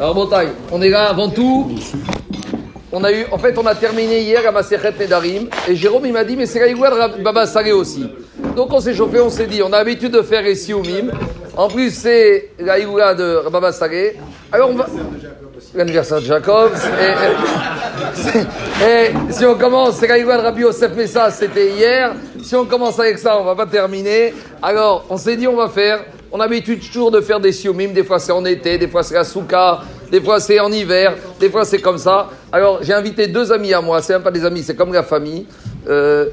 Alors, Botaï, on est là avant tout. On a eu, en fait, on a terminé hier à Maserhet Nedarim. Et Jérôme, il m'a dit, mais c'est la de Baba aussi. Donc, on s'est chauffé, on s'est dit, on a l'habitude de faire ici au Mim. En plus, c'est la de Baba Salé. Alors, on va. L'anniversaire de Jacob. Et, si on commence, c'est la de Rabbi Yosef Messa, c'était hier. Si on commence avec ça, on va pas terminer. Alors, on s'est dit, on va faire on a l'habitude toujours de faire des siomim, des fois c'est en été, des fois c'est la souka, des fois c'est en hiver, des fois c'est comme ça. Alors j'ai invité deux amis à moi, c'est même pas des amis, c'est comme la famille. Euh,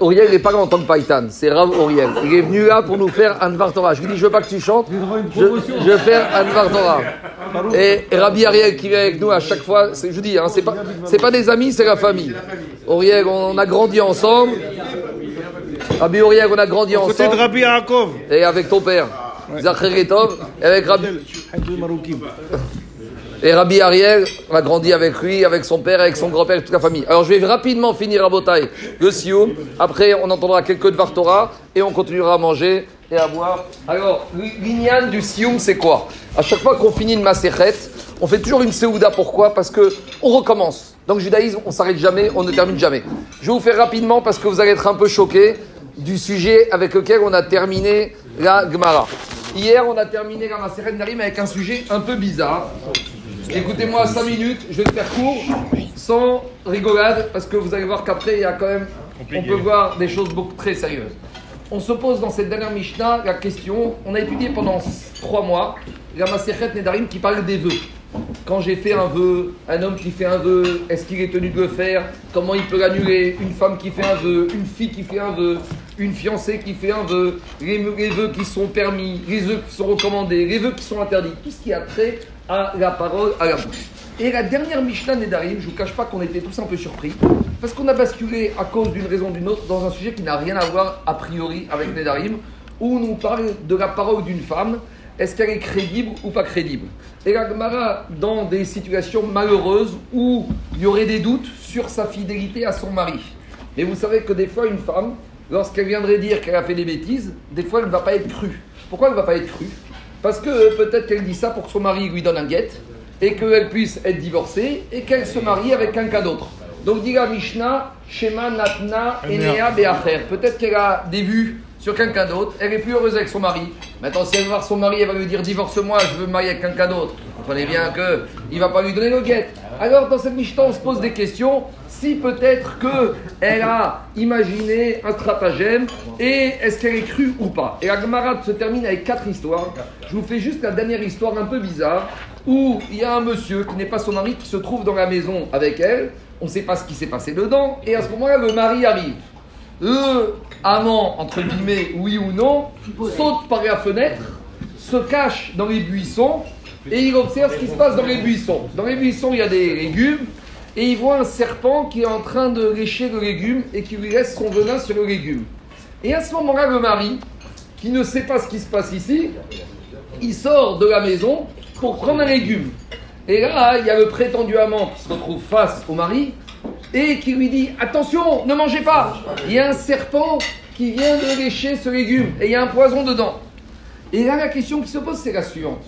Auriel n'est pas là en tant que Paitan, c'est Rav Auriel. Il est venu là pour nous faire Anvar Torah. Je lui dis, je veux pas que tu chantes, je, je vais faire Anvar Torah. Et, Rabbi Ariel qui vient avec nous à chaque fois, je vous dis, hein, c'est pas, pas des amis, c'est la famille. Auriel, on a grandi ensemble. Rabbi Auriel, on a grandi ensemble. Rabbi Yaakov. Et avec ton père. Tov, et avec Rabbi. Et Rabbi Ariel a grandi avec lui, avec son père, avec son grand-père, toute la famille. Alors je vais rapidement finir à Botaï le Sioum. Après, on entendra quelques de Vartora et on continuera à manger et à boire. Alors, l'ignan du Sioum, c'est quoi? À chaque fois qu'on finit une Maserhet, on fait toujours une Seouda. Pourquoi? Parce que on recommence. Dans le judaïsme, on s'arrête jamais, on ne termine jamais. Je vais vous faire rapidement parce que vous allez être un peu choqués du sujet avec lequel on a terminé la Gemara. Hier, on a terminé la Maseret Narim avec un sujet un peu bizarre. Écoutez-moi 5 minutes, je vais te faire court, sans rigolade, parce que vous allez voir qu'après, il y a quand même, on peut voir des choses beaucoup très sérieuses. On se pose dans cette dernière Mishnah la question, on a étudié pendant 3 mois la Maseret Nedarim qui parle des vœux. Quand j'ai fait un vœu, un homme qui fait un vœu, est-ce qu'il est tenu de le faire? Comment il peut l'annuler? Une femme qui fait un vœu, une fille qui fait un vœu, une fiancée qui fait un vœu, les, vœux qui sont permis, les vœux qui sont recommandés, les vœux qui sont interdits, tout ce qui a trait à la parole, à la bouche. Et la dernière Mishnah Nedarim, je ne vous cache pas qu'on était tous un peu surpris, parce qu'on a basculé à cause d'une raison ou d'une autre dans un sujet qui n'a rien à voir a priori avec Nedarim, où on nous parle de la parole d'une femme, est-ce qu'elle est crédible ou pas crédible? Et la Gemara, dans des situations malheureuses où il y aurait des doutes sur sa fidélité à son mari. Mais vous savez que des fois, une femme, lorsqu'elle viendrait dire qu'elle a fait des bêtises, des fois elle ne va pas être crue. Pourquoi elle ne va pas être crue? Parce que peut-être qu'elle dit ça pour que son mari lui donne un guette et qu'elle puisse être divorcée et qu'elle se marie avec quelqu'un d'autre. Donc dit la Mishnah, Shema Natna Enea Beacher. Peut-être qu'elle a des vues sur quelqu'un d'autre, elle est plus heureuse avec son mari. Maintenant, si elle va voir son mari, elle va lui dire divorce-moi, je veux me marier avec quelqu'un d'autre. Vous comprenez bien qu'il ne va pas lui donner le guette. Alors, dans cette Mishnah, on se pose des questions si peut-être qu'elle a imaginé un stratagème et est-ce qu'elle est crue ou pas. Et la se termine avec quatre histoires. Je vous fais juste la dernière histoire un peu bizarre où il y a un monsieur qui n'est pas son mari qui se trouve dans la maison avec elle. On ne sait pas ce qui s'est passé dedans. Et à ce moment-là, le mari arrive. Le amant, entre guillemets, oui ou non, saute par la fenêtre, se cache dans les buissons et il observe ce qui se passe dans les buissons. Dans les buissons, il y a des légumes et il voit un serpent qui est en train de lécher le légume et qui lui laisse son venin sur le légume. Et à ce moment-là, le mari, qui ne sait pas ce qui se passe ici, il sort de la maison pour prendre un légume. Et là, il y a le prétendu amant qui se retrouve face au mari et qui lui dit Attention, ne mangez pas Il y a un serpent qui vient de lécher ce légume et il y a un poison dedans. Et là, la question qui se pose, c'est la suivante.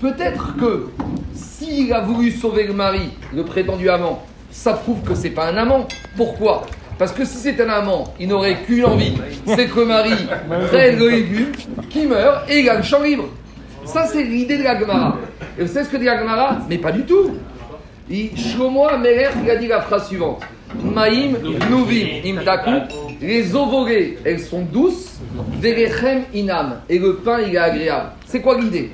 Peut-être que s'il a voulu sauver le mari, le prétendu amant, ça prouve que c'est pas un amant. Pourquoi? Parce que si c'est un amant, il n'aurait qu'une envie, c'est que le mari prenne le légume, qui meurt et il a le champ libre. Ça, c'est l'idée de la Gemara. Et vous savez ce que dit la Gemara? Mais pas du tout. Shlomo il a dit la phrase suivante Maïm, Nouvim, Imtaku, les eaux volées, elles sont douces, Verechem, Inam, et le pain, il est agréable. C'est quoi l'idée?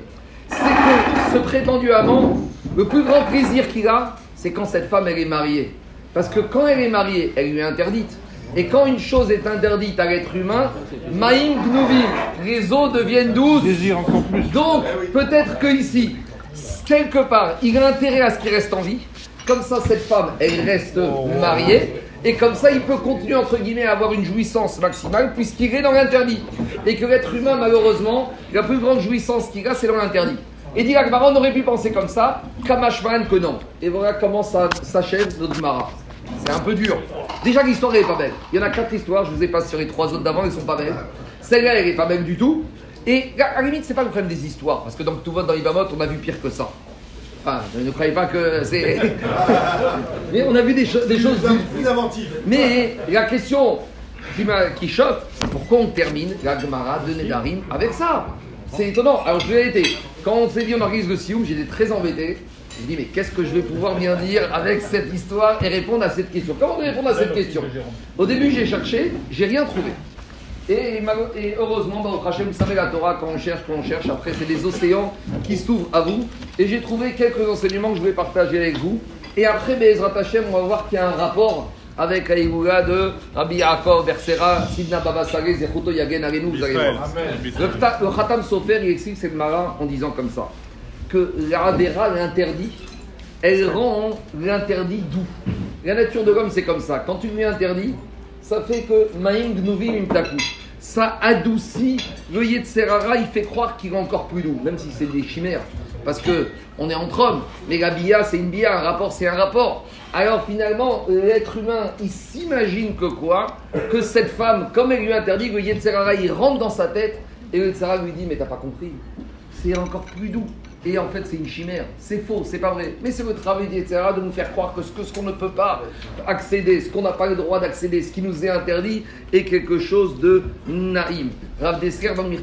C'est que ce prétendu amant, le plus grand plaisir qu'il a, c'est quand cette femme, elle est mariée. Parce que quand elle est mariée, elle lui est interdite. Et quand une chose est interdite à l'être humain, Maïm Gnuvim, les eaux deviennent douces. Donc, peut-être que ici, quelque part, il a intérêt à ce qu'il reste en vie. Comme ça, cette femme, elle reste mariée. Et comme ça, il peut continuer, entre guillemets, à avoir une jouissance maximale, puisqu'il est dans l'interdit. Et que l'être humain, malheureusement, la plus grande jouissance qu'il a, c'est dans l'interdit. Et dit on aurait pu penser comme ça, Kamashman que non. Et voilà comment ça s'achève notre Mara. C'est un peu dur. Déjà, l'histoire n'est pas belle. Il y en a quatre histoires, je vous ai passé sur les trois autres d'avant, elles sont pas belles. Celle-là, elle n'est pas belle du tout. Et à la limite, c'est pas le problème des histoires, parce que dans tout vote dans Ibamot, on a vu pire que ça. Enfin, ne croyez pas que c'est. Mais on a vu des, des choses plus inventives. Mais la question qui, qui choque, pourquoi on termine la Gemara de Nedarim avec ça C'est étonnant. Alors, je l'ai été. Quand on s'est dit on organise le Sioum, j'étais très embêté. Je me dis, mais qu'est-ce que je vais pouvoir bien dire avec cette histoire et répondre à cette question? Comment répondre à cette question? Au début, j'ai cherché, j'ai rien trouvé. Et, heureusement, bah, Hachem, vous savez, la Torah, quand on cherche, quand on cherche, après, c'est des océans qui s'ouvrent à vous. Et j'ai trouvé quelques enseignements que je vais partager avec vous. Et après, Bezrat Hachem, on va voir qu'il y a un rapport avec l'Aïgoula de Rabbi Yaakov, Bersera, Sidna Baba Saré, Zechuto Yagen Alenu, vous allez voir. Le, Khatam Sofer, il explique cette marin en disant comme ça que la l'interdit, elle rend l'interdit doux. La nature de l'homme, c'est comme ça. Quand tu lui interdis, ça fait que Maïm Gnuvim. Ça adoucit le Yetzerara, il fait croire qu'il est encore plus doux, même si c'est des chimères. Parce que on est entre hommes, mais la bia c'est une bia, un rapport c'est un rapport. Alors finalement, l'être humain, il s'imagine que quoi? Que cette femme, comme elle lui interdit, le Yetzerara, il rentre dans sa tête et le Yetzerara lui dit Mais t'as pas compris, c'est encore plus doux. Et en fait, c'est une chimère. C'est faux, c'est pas vrai. Mais c'est le travail etc., de nous faire croire que ce qu'on ce ne peut pas accéder, ce qu'on n'a pas le droit d'accéder, ce qui nous est interdit, est quelque chose de naïm. Rav Desker, dans le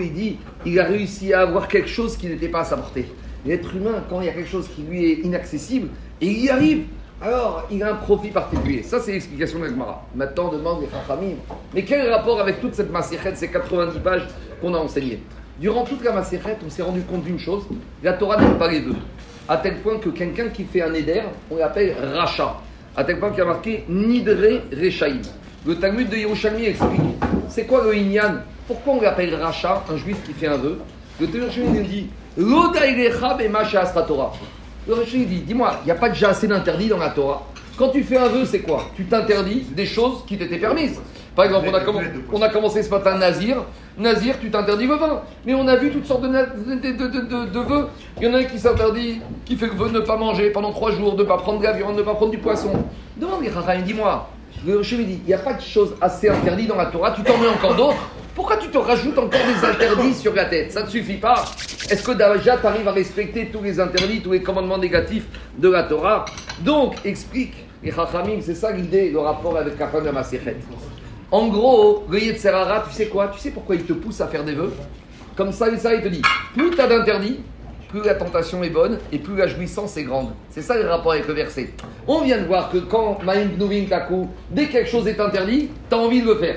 il dit il a réussi à avoir quelque chose qui n'était pas à sa portée. L'être humain, quand il y a quelque chose qui lui est inaccessible, et il y arrive, alors il a un profit particulier. Ça, c'est l'explication de l'Agmara. Maintenant, on demande les Chachamim. Mais quel rapport avec toute cette massérette, ces 90 pages qu'on a enseignées? Durant toute la Maserhet, on s'est rendu compte d'une chose la Torah n'aime pas les vœux. À tel point que quelqu'un qui fait un éder, on l'appelle Racha. À tel point qu'il a marqué Nidre Rechaim. Le Talmud de Yerushalmi explique c'est quoi le Inyan? Pourquoi on l'appelle Racha, un juif qui fait un vœu? Le Talmud dit Torah. Le Rashi dit dis-moi, il n'y a pas déjà assez d'interdits dans la Torah? Quand tu fais un vœu, c'est quoi? Tu t'interdis des choses qui t'étaient permises. Par exemple, on a, commencé ce matin Nazir. Nazir, tu t'interdis le vin. Mais on a vu toutes sortes de, de, vœux. Il y en a un qui s'interdit, qui fait le vœu de ne pas manger pendant trois jours, de ne pas prendre de la viande, de ne pas prendre du poisson. Demande les dis-moi. Je lui dis, il n'y a pas de choses assez interdites dans la Torah, tu t'en mets encore d'autres. Pourquoi tu te rajoutes encore des interdits sur la tête? Ça ne suffit pas. Est-ce que déjà tu arrives à respecter tous les interdits, tous les commandements négatifs de la Torah? Donc, explique les Chachamim, c'est ça l'idée, le rapport avec la fin de la en gros, le Yetzerara, tu sais quoi? Tu sais pourquoi il te pousse à faire des vœux? Comme ça, ça, il te dit plus tu as d'interdits, plus la tentation est bonne et plus la jouissance est grande. C'est ça le rapport avec le verset. On vient de voir que quand Maïm Taku, dès que quelque chose est interdit, tu as envie de le faire.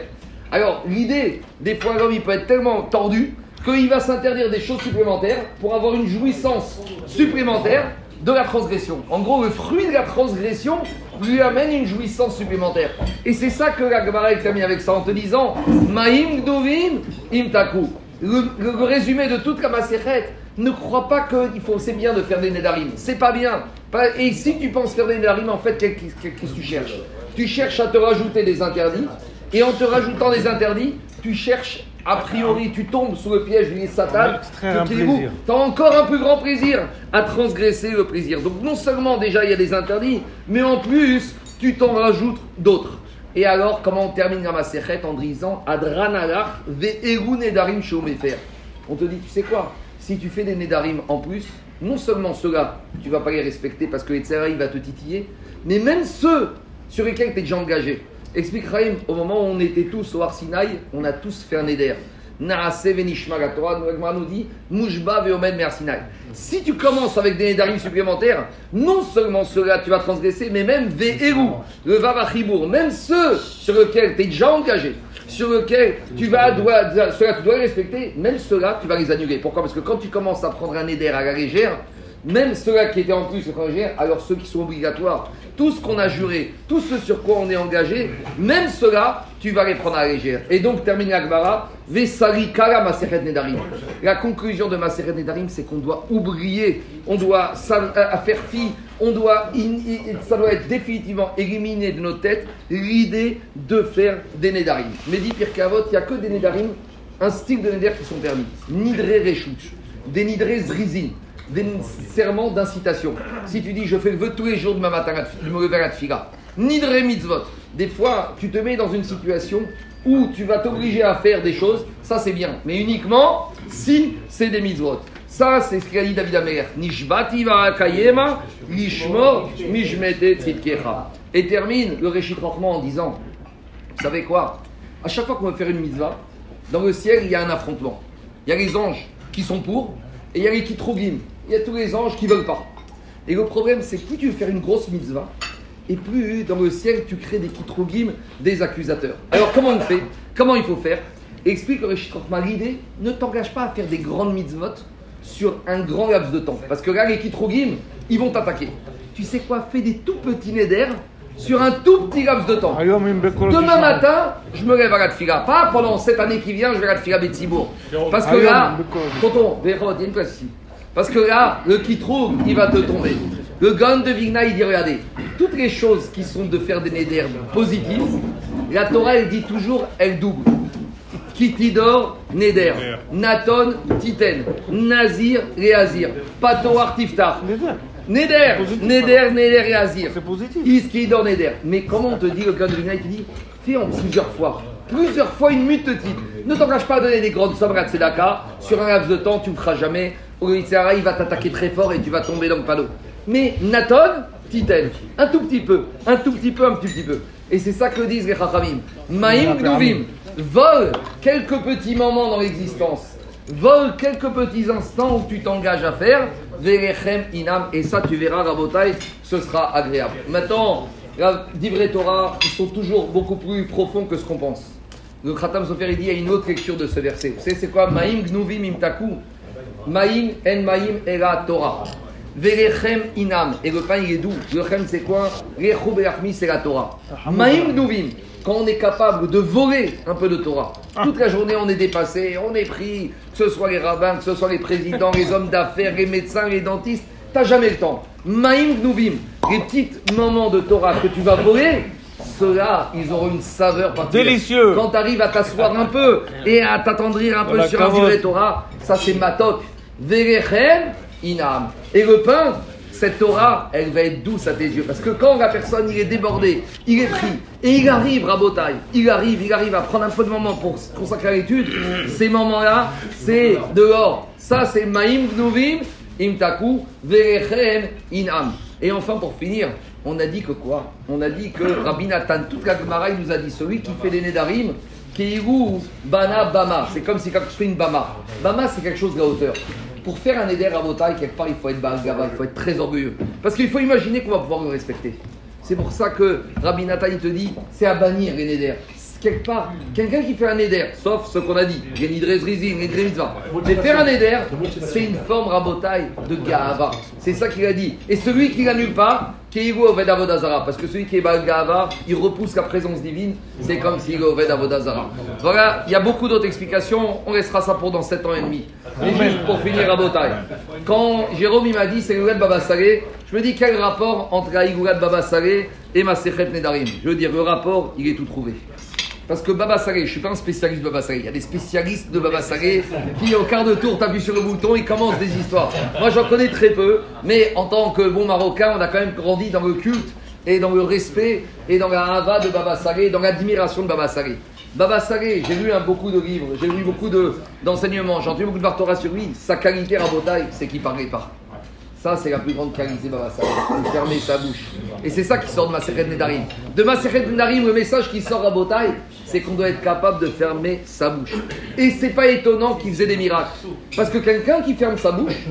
Alors, l'idée, des fois, l'homme, il peut être tellement tordu qu'il va s'interdire des choses supplémentaires pour avoir une jouissance supplémentaire de la transgression. En gros, le fruit de la transgression lui amène une jouissance supplémentaire. Et c'est ça que la Gemara termine avec ça en te disant Maïm Imtaku. Le, le, résumé de toute la Maserhet, ne crois pas que faut, c'est bien de faire des Nedarim. C'est pas bien. Et si tu penses faire des Nedarim, en fait, qu'est-ce que tu cherches? Tu cherches à te rajouter des interdits. Et en te rajoutant des interdits, tu cherches a priori, tu tombes sous le piège du Satan, tu as encore un plus grand plaisir à transgresser le plaisir. Donc non seulement déjà il y a des interdits, mais en plus tu t'en rajoutes d'autres. Et alors, comment on termine la Maserhet en disant Adranalach ve'eru nedarim shomefer On te dit, tu sais quoi? Si tu fais des nedarim en plus, non seulement ceux-là, tu vas pas les respecter parce que il va te titiller, mais même ceux sur lesquels tu es déjà engagé. Explique Raïm, au moment où on était tous au Arsinaï, on a tous fait un éder. Nous dit. Si tu commences avec des nédarim supplémentaires, non seulement ceux-là tu vas transgresser, mais même ve'eru, le vavachibour, même ceux sur lesquels tu es déjà engagé, sur lesquels tu vas, dois, ceux-là tu dois les respecter, même ceux-là tu vas les annuler. Pourquoi? Parce que quand tu commences à prendre un éder à la légère, même ceux-là qui étaient en plus alors ceux qui sont obligatoires, tout ce qu'on a juré, tout ce sur quoi on est engagé, même ceux-là, tu vas les prendre à la légère. Et donc, termine l'Akbara, Vesari Kala Maseret Nedarim. La conclusion de Maseret Nedarim, c'est qu'on doit oublier, on doit euh, faire fi, on doit, ça doit être définitivement éliminé de nos têtes l'idée de faire des Nedarim. Mais dit Pierre Cavot, il n'y a que des Nedarim, un style de Neder qui sont permis. Nidre Rechouch, des Nidre Zrizin des serments d'incitation. Si tu dis je fais le vœu tous les jours de ma matin de me lever à la tfila, nidre mitzvot. Des fois, tu te mets dans une situation où tu vas t'obliger à faire des choses, ça c'est bien, mais uniquement si c'est des mitzvot. Ça, c'est ce qu'a dit David Amer. Nishbati kayema, lishmor, mishmete tzidkecha. Et termine le Réchit en disant Vous savez quoi? À chaque fois qu'on va faire une mitzvah, dans le ciel, il y a un affrontement. Il y a les anges qui sont pour, et il y a les kitrogim. Il y a tous les anges qui ne veulent pas. Et le problème, c'est que plus tu veux faire une grosse mitzvah, et plus dans le ciel, tu crées des kitrogim, des accusateurs. Alors, comment on fait? Comment il faut faire? Explique le Réchit l'idée ne t'engage pas à faire des grandes mitzvot sur un grand laps de temps. Parce que là, les Kitrogim, ils vont t'attaquer. Tu sais quoi? Fais des tout petits néder sur un tout petit laps de temps. Demain matin, je me lève à la tfila. Pas pendant cette année qui vient, je vais à la tfila Betsibourg. Parce que là, tonton, il y a une place ici. Parce que là, le Kitrog, il va te tomber. Le Gan de Vigna, il dit regardez, toutes les choses qui sont de faire des néder positifs, la Torah, elle dit toujours, elle double. Kitidor, Neder. Naton, Titen. Nazir, Réazir. Patoar, Tiftar. Neder, Neder, Neder et Azir. C'est positif. Iskidor, Neder. Mais comment on te dit, le cas de il te dit, fais en plusieurs fois. Plusieurs fois une mute type. Ne t'engage pas à donner des grandes sommes à Tzedaka. Sur un laps de temps, tu ne feras jamais. Il va t'attaquer très fort et tu vas tomber dans le panneau. Mais Naton, Titen. Un tout petit peu. Un tout petit peu, un tout petit peu. Et c'est ça que disent les Chachamim. Maïm Gnuvim. Vole quelques petits moments dans l'existence. Vole quelques petits instants où tu t'engages à faire. Verechem Inam. Et ça, tu verras, Rabotai, ce sera agréable. Maintenant, d'Ivre Torah, ils sont toujours beaucoup plus profonds que ce qu'on pense. Le Khatam Sofer, il dit, il y a une autre lecture de ce verset. Vous savez, c'est quoi? Maïm Gnuvim Imtaku. Maïm En Maïm Ela Torah. Verechem Inam. Et le pain, il est doux. Le chem, c'est quoi? Rechou c'est la Torah. Maïm Gnuvim quand on est capable de voler un peu de Torah. Ah. Toute la journée, on est dépassé, on est pris, que ce soit les rabbins, que ce soit les présidents, les hommes d'affaires, les médecins, les dentistes, t'as jamais le temps. Maïm Gnuvim, les petits moments de Torah que tu vas voler, ceux-là, ils auront une saveur particulière. Délicieux. Quand tu arrives à t'asseoir un peu et à t'attendrir un peu sur un vrai Torah, ça c'est matok. Verechem inam. Et le pain, cette Torah, elle va être douce à tes yeux. Parce que quand la personne, il est débordé, il est pris, et il arrive à Botaï, il arrive, il arrive à prendre un peu de moment pour consacrer à l'étude, ces moments-là, c'est dehors. Ça, c'est Maïm Gnuvim, Imtaku, Verechem, Inam. Et enfin, pour finir, on a dit que quoi On a dit que Rabbi Nathan, toute la Gemara, il nous a dit celui qui fait des Nedarim, Keiru, Bana, Bama. C'est comme si je fais une Bama. Bama, c'est quelque chose de la hauteur. Pour faire un éder à quelque part, il faut être Balgava, il faut être très orgueilleux. Parce qu'il faut imaginer qu'on va pouvoir le respecter. C'est pour ça que Rabbi Nathan, il te dit, c'est à bannir les néder quelque part, quelqu'un qui fait un éder, sauf ce qu'on a dit, mais faire un éder, c'est une forme rabotaille de Gahava. C'est ça qu'il a dit. Et celui qui l'annule pas, parce que celui qui est Gahava, il repousse la présence divine, c'est comme s'il est Oved Avodazara. Voilà, il y a beaucoup d'autres explications, on restera ça pour dans 7 ans et demi. Et juste pour finir Rabotai, quand Jérôme m'a dit c'est Baba Babassalé, je me dis quel rapport entre la Baba Babassalé et ma Sechet Nedarim? Je veux dire, le rapport, il est tout trouvé. Parce que Baba Saré, je ne suis pas un spécialiste de Baba Saré. Il y a des spécialistes de Baba Saré qui, au quart de tour, t'appuient sur le bouton, ils commencent des histoires. Moi, j'en connais très peu, mais en tant que bon Marocain, on a quand même grandi dans le culte et dans le respect et dans la hava de Baba Saré, dans l'admiration de Baba Saré. Baba Saré, j'ai lu beaucoup de livres, j'ai lu beaucoup d'enseignements, j'ai entendu beaucoup de Bartora sur lui. Sa qualité à Botaï, c'est qu'il ne parlait pas. Ça, c'est la plus grande qualité de de fermer sa bouche. Et c'est ça qui sort de Maseret Nedarim. De Maseret Nedarim, le message qui sort à Botaï, c'est qu'on doit être capable de fermer sa bouche. Et c'est pas étonnant qu'il faisait des miracles. Parce que quelqu'un qui ferme sa bouche,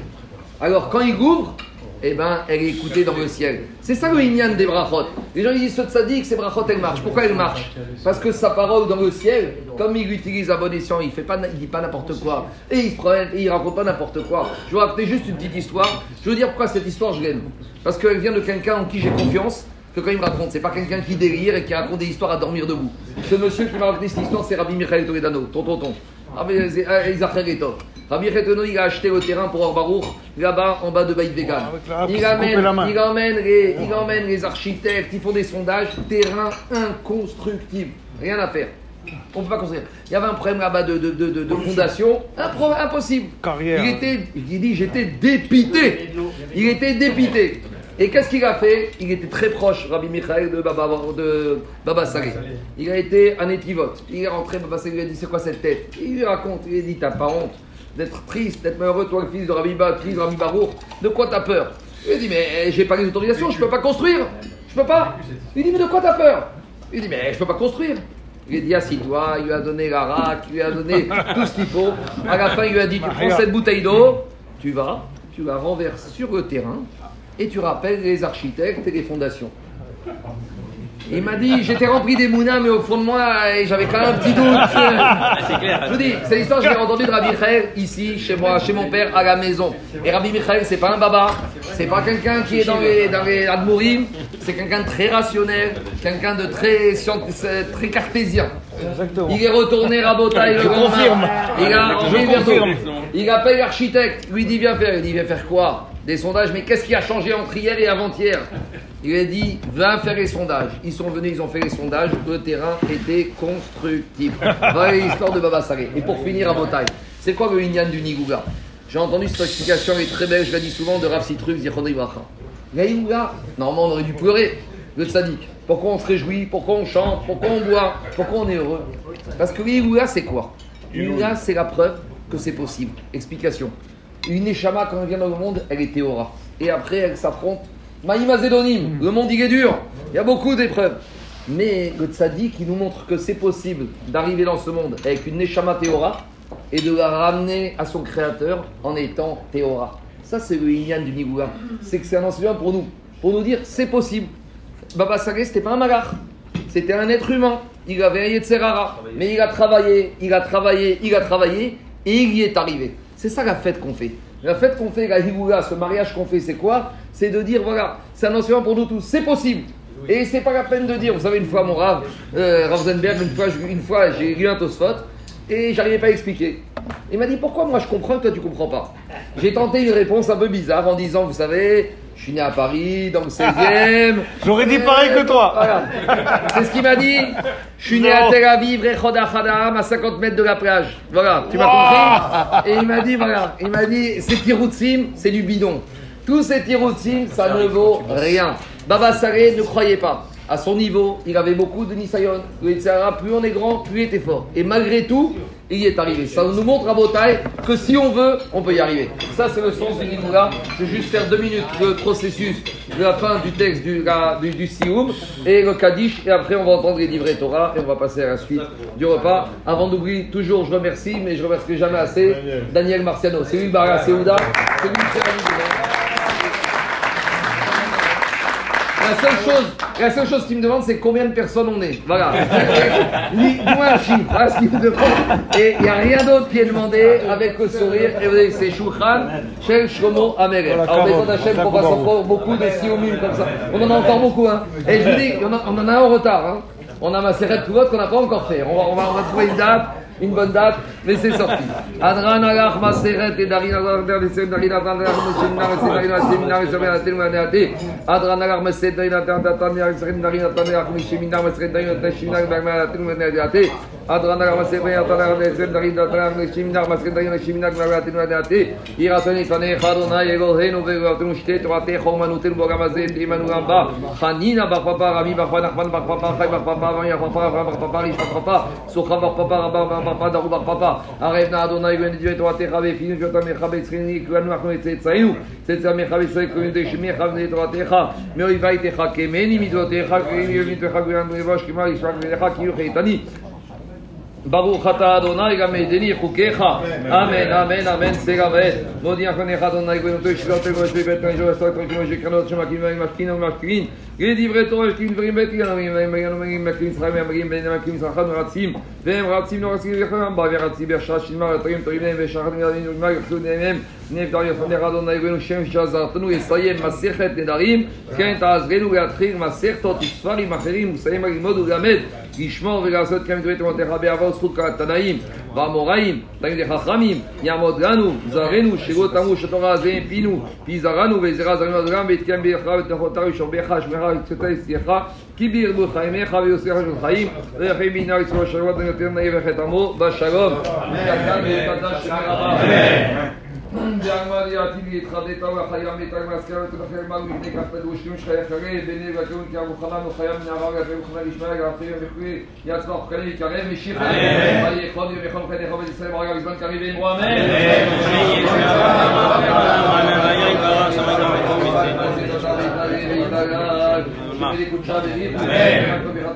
alors quand il ouvre, eh ben, elle est écoutée dans le ciel. C'est ça le Inyan des brachot. Les gens ils disent, ce que ces brachot, elles marchent. Pourquoi elles marchent? Parce que sa parole dans le ciel, comme il utilise à bon escient, il ne dit pas n'importe quoi. Et il se raconte pas n'importe quoi. Je vais raconter juste une petite histoire. Je veux dire pourquoi cette histoire, je l'aime. Parce qu'elle vient de quelqu'un en qui j'ai confiance que quand il me raconte, c'est pas quelqu'un qui délire et qui raconte des histoires à dormir debout. Ce monsieur qui m'a raconté cette histoire, c'est Rabbi Michael Toledano, ton tonton. Rabbi Eto. Rabbi Chetono, il a acheté le terrain pour Orbarouk, là-bas, en bas de Baït Vegan. Il, emmène, les, il emmène les architectes, ils font des sondages, terrain inconstructible, rien à faire. On ne peut pas construire. Il y avait un problème là-bas de, de, de, de, fondation. impossible. Carrière. Il était, il dit, j'étais dépité. Il était dépité. Et qu'est-ce qu'il a fait? Il était très proche, Rabbi Michael, de Baba, de Baba Saré. Il a été un étivote. Il est rentré, Baba Saré lui a dit C'est quoi cette tête? Il lui raconte, il lui a dit T'as pas honte d'être triste, d'être malheureux, toi le fils de Rabbi Ba, fils de Rabbi Baruch, de quoi t'as peur? Il dit, mais j'ai pas les autorisations, je peux pas construire. Je peux pas. Il dit, mais de quoi t'as peur? Il dit, mais je peux pas construire. Il lui a dit, assis-toi, il lui a donné la raque, il lui a donné tout ce qu'il faut. À la fin, il lui a dit, tu prends cette bouteille d'eau, tu vas, tu la renverses sur le terrain et tu rappelles les architectes et les fondations. Il m'a dit, j'étais rempli des mounas, mais au fond de moi, j'avais quand même un petit doute. C'est clair. Je vous dis, c'est l'histoire que j'ai entendue de Rabbi Michael ici, chez moi, chez mon père, à la maison. Et Rabbi Michael, c'est pas un baba, c'est pas quelqu'un qui est dans les, dans les Admourim, c'est quelqu'un de très rationnel, quelqu'un de très, scient- très cartésien. Il est retourné Rabotaille le Je lendemain. confirme. Il a, Je confirme. Il appelle l'architecte, lui dit viens faire. Il dit viens faire quoi? Des sondages, mais qu'est-ce qui a changé entre hier et avant-hier? Il a dit viens faire les sondages. Ils sont venus, ils ont fait les sondages, le terrain était constructible. Voilà l'histoire de Baba Saré. Et pour finir à Botaï, c'est quoi le Inyan du Nigouga J'ai entendu cette explication, elle est très belle, je la dis souvent, de Rav Citrus, Zichrono Ibracha. Le Nigouga, normalement on aurait dû pleurer, le tzaddik. Pourquoi on se réjouit? Pourquoi on chante? Pourquoi on boit? Pourquoi on est heureux? Parce que le c'est quoi? Le c'est la preuve que c'est possible. Explication. Une Neshama, quand elle vient dans le monde, elle est théora. Et après, elle s'affronte. Maïma Zédonim, le monde il est dur. Il y a beaucoup d'épreuves. Mais le tzaddik, il nous montre que c'est possible d'arriver dans ce monde avec une Neshama théora et de la ramener à son créateur en étant théora. Ça, c'est le Inyan du Nigouga. C'est que c'est un enseignement pour nous. Pour nous dire, c'est possible. Baba Saré, c'était pas un magar. C'était un être humain. Il avait un Yetzerara. Mais il a travaillé, il a travaillé, il a travaillé et il y est arrivé. C'est ça la fête qu'on fait. La fête qu'on fait, la ce mariage qu'on fait, c'est quoi C'est de dire, voilà, c'est un enseignement pour nous tous. C'est possible. Et c'est pas la peine de dire, vous savez, une fois, mon Rav, euh, Rav Zenberg, une fois, j'ai lu un Tosfot et j'arrivais pas à expliquer. Il m'a dit, pourquoi moi je comprends que toi tu comprends pas? J'ai tenté une réponse un peu bizarre en disant, vous savez, je suis né à Paris, dans le 16e. J'aurais dit pareil que toi. Voilà. C'est ce qu'il m'a dit. Je suis né à. Tel Aviv, Rechod Achadam, à 50 mètres de la plage. Voilà, tu m'as compris Et il m'a dit, voilà, il m'a dit, ces tiroutsim, c'est du bidon. Tous ces tiroutsim, ça ne vaut rien. Baba Saré ne croyait pas. À son niveau, il avait beaucoup de Nisayon. Le plus on est grand, plus il était fort. Et malgré tout, y est arrivé. Ça nous montre à Botaï que si on veut, on peut y arriver. Ça, c'est le sens du Nimoula. Je vais juste faire deux minutes de processus de la fin du texte du, la- du, du Sioum et le Kaddish. Et après, on va entendre les livrets Torah et on va passer à la suite du repas. Avant d'oublier, toujours, je remercie, mais je remercie jamais assez Daniel Marciano. C'est lui le Bara Seouda. C'est lui le La seule chose, la seule chose qu'il me demande, c'est combien de personnes on est. Voilà. Dis- Dis-moi un chiffre. Voilà ce qu'il me demande. Et il n'y a rien d'autre qui est demandé avec le sourire. Et vous voyez, c'est Shulchan, Shel Shlomo. Voilà, Alors, d'Hachem, qu'on Bravo. passe encore beaucoup de siomim comme ça. On en a encore beaucoup. Hein. Et je vous dis, on, a- on en a un en retard. Hein. On a ma serrette tout qu'on n'a pas encore fait. On va, on, va, on va trouver une date. Une bonne date, mais c'est sorti. Adran alach maseret et darin alach darin alach et darin alach et atel. Adran alach Rabba פרפה ארוך ברפפה, הרי נא אדוני גויין את תורתך והפינו שאותמך בצחיני, כולנו אנחנו לצאצאינו, עמך בישראל קוראים דשמיך ובני תורתך, מאויבי תחכמני מדברותיך, כאילו מיתך גויין בלבוש, כמר ישחק כי כאילו חייתני ברוך אתה אדוני גם מעדני חוקיך אמן אמן אמן סגה ועת מודיע חנך אדוני גבנותו ישיבות תגוש בבית כנשו ועשו כמו שקרנות שמקים ומשכין ומשכין לדברי תורה שכים דברים בית ינומים והם ינומים מקרים שכם ומגיעים בין המקים שכם ורצים והם רצים לא רצים לכם בה ורצים בשעה שילמה רתרים תורים להם ושחת מילדים וגמר יחסו להם נפטר יפנך אדוני גבנו שם שעזרתנו יסיים מסכת נדרים כן תעזרנו להתחיל מסכתות וספרים אחרים וסיים ללמוד וללמד לשמור ולעשות כמה דברי תמותיך בעבור זכות כל התנאים והאמוראים, תלמידי חכמים, יעמוד לנו, זרנו, שלא תמו שתורה זה פינו, פי זרנו וזרע זרנו אדם ויתקיים בירך ותנחותיו ישרבך, שמך וצאתי שיחה, כי בירבו חיימך ויוסיף של חיים, ויחי בינה יצרו שבועות יותר נעים וחטא עמו בשלום. אמן. Amen.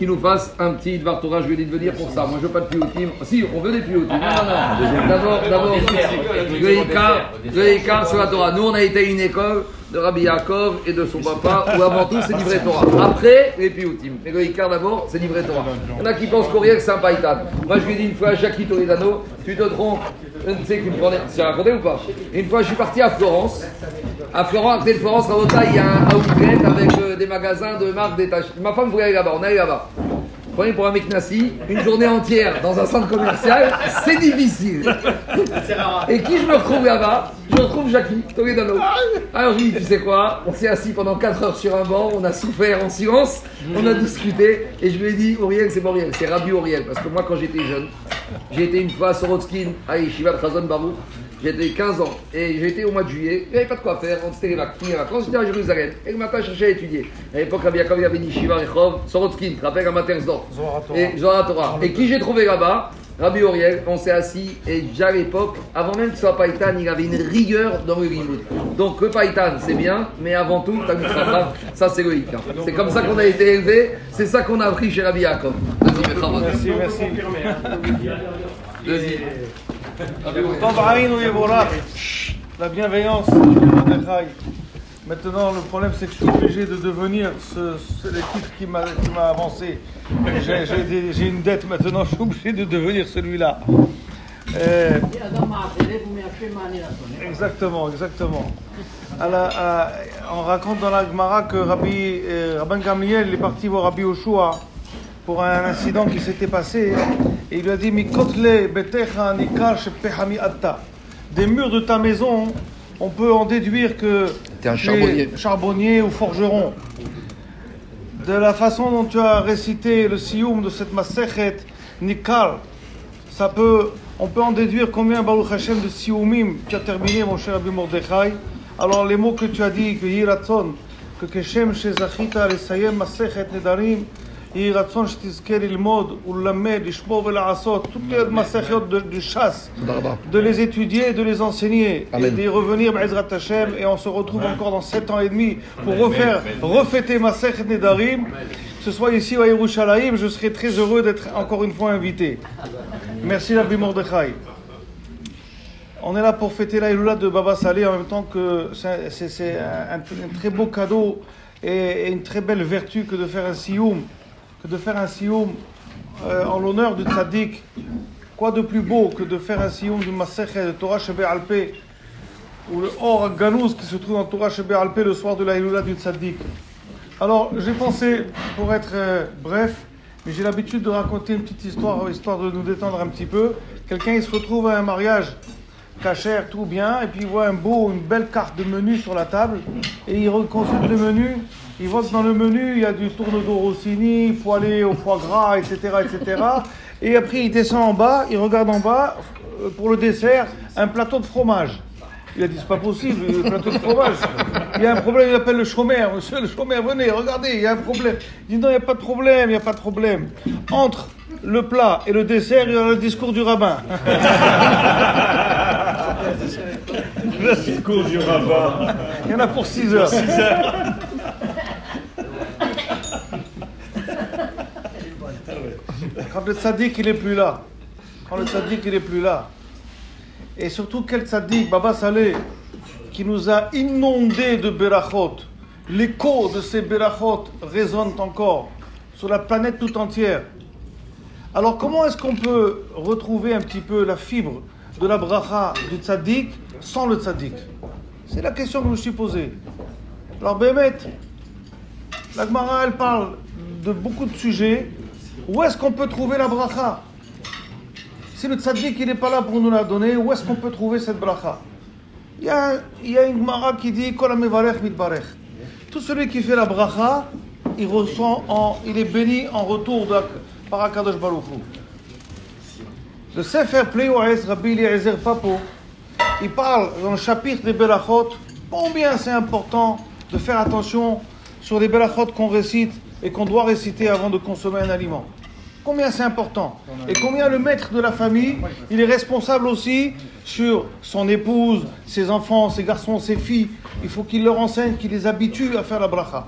qui nous fasse un petit Dvar Torah. Je lui ai dit de venir pour ça. Moi, je veux pas de pioutim. Si, on veut des pioutim. Non, non, non. D'abord, d'abord, le Ikar sur la Torah. Nous, on a été une école de Rabbi Yaakov et de son papa, où avant tout c'est livré Torah. Après, les pioutim. Mais le Ikar d'abord, c'est livré Torah. Il y en a qui pensent qu'Auriel c'est un païtan. Moi je lui ai dit une fois à Jackie Toledano, tu te trompes, je ne sais me prenait. C'est raconté ou pas Une fois je suis parti à Florence. À Florence, à côté de Florence, il y a un outlet avec euh, des magasins de marques détachées. Ma femme voulait aller là-bas, on est allé là-bas. Prenez pour un mec Nassi, une journée entière dans un centre commercial, c'est difficile. Et qui je me retrouve là-bas? Je retrouve Jackie, Toledano. Alors je dis, tu sais quoi? On s'est assis pendant 4 heures sur un banc, on a souffert en silence, on a discuté, et je lui ai dit, Auriel, c'est pas Auriel, c'est Rabbi Auriel. Parce que moi, quand j'étais jeune, j'ai été une fois à Sorotskin, à Yeshiva Khazon Baruch, J'étais 15 ans et j'étais au mois de juillet. Il n'y avait pas de quoi faire. On s'était les vacances. J'étais à Jérusalem. Et le matin, je cherchais à étudier. À l'époque, il y avait Nishiva, Rechov, Sorotskin, tu rappelles, à Matersdorf. Et Zohar Et qui j'ai trouvé là-bas? Rabbi Auriel, on s'est assis et déjà à l'époque, avant même qu'il soit Païtan, il avait une rigueur dans le limoud. Donc le Païtan, c'est bien, mais avant tout, ça c'est le hein. C'est comme ça qu'on a été élevé, c'est ça qu'on a appris chez Rabbi Yaakov. Merci, merci. Deuxième. La bienveillance Maintenant, le problème, c'est que je suis obligé de devenir ce, qui m'a avancé. J'ai une dette maintenant, je suis obligé de devenir celui-là. Euh, exactement, exactement. on raconte dans la Gemara que Rabbi, euh, Gamliel est parti voir Rabbi Oshua pour un incident qui s'était passé. Et il lui a dit Des murs de ta maison, on peut en déduire que tu es un charbonnier. charbonnier ou forgeron. De la façon dont tu as récité le sioum de cette masechet Nikal, ça peut, on peut en déduire combien Baruch Hashem de sioumim tu as terminé, mon cher Abim Mordechai. Alors les mots que tu as dit, que Yiratzon, que Keshem Shezachita Lesayem Masechet Nedarim, יהי רצון שתזכה ללמוד וללמד, לשמור ולעשות, toutes les מסכיות de chasse, de les étudier, de les enseigner, et d'y revenir, Bezrat Hashem, et on se retrouve encore dans 7 ans et demi pour refaire, refêter Masechet Nedarim. Ce soit ici à Yerushalayim, je serai très heureux d'être encore une fois invité. Merci Rabbi Mordechai. On est là pour fêter la de Baba Saleh en même temps que c'est un, un, très beau cadeau et, une très belle vertu que de faire un sioum que de faire un sioum euh, en l'honneur du tzaddik. Quoi de plus beau que de faire un sioum du Masech de Torah Shebe Alpe ou le Or Ganouz qui se trouve dans Torah Shebe Alpe le soir de la Hilula du tzaddik. Alors j'ai pensé, pour être euh, bref, mais j'ai l'habitude de raconter une petite histoire, histoire de nous détendre un petit peu. Quelqu'un il se retrouve à un mariage cachère, tout bien, et puis il voit un beau, une belle carte de menu sur la table, et il reconsulte le menu, il voit que dans le menu, il y a du tourne-dos Rossini, poêlé au foie gras, etc., etc. Et après, il descend en bas, il regarde en bas, euh, pour le dessert, un plateau de fromage. Il a dit, c'est pas possible, le plateau de fromage. Il y a un problème, il appelle le chômeur. Monsieur le chômeur, venez, regardez, il y a un problème. Il dit, non, il n'y a pas de problème, il n'y a pas de problème. Entre le plat et le dessert, il y a le discours du rabbin. le discours du rabbin. Il y en a pour 6 heures. 6 heures. Quand le tzaddik il est plus là, quand le tzaddik il est plus là, et surtout quel tzaddik, Baba Saleh, qui nous a inondés de berachot, l'écho de ces berachot résonne encore sur la planète tout entière. Alors comment est-ce qu'on peut retrouver un petit peu la fibre de la bracha du tzaddik sans le tzaddik C'est la question que je me suis posée. Alors, Bémet, la Gemara, elle parle de beaucoup de sujets. Où est-ce qu'on peut trouver la bracha? Si le tzaddik, il n'est pas là pour nous la donner, où est-ce qu'on peut trouver cette bracha? Il y, a, il y a une Gemara qui dit. Tout celui qui fait la bracha, il, ressent en, il est béni en retour de, par Akadosh Baruch Hu. Le Sefer Pleoes Rabbi Eliezer Papo, il parle dans le chapitre des Belachot combien c'est important de faire attention sur les Belachot qu'on récite et qu'on doit réciter avant de consommer un aliment. Combien c'est important Et combien le maître de la famille, il est responsable aussi sur son épouse, ses enfants, ses garçons, ses filles. Il faut qu'il leur enseigne, qu'il les habitue à faire la bracha.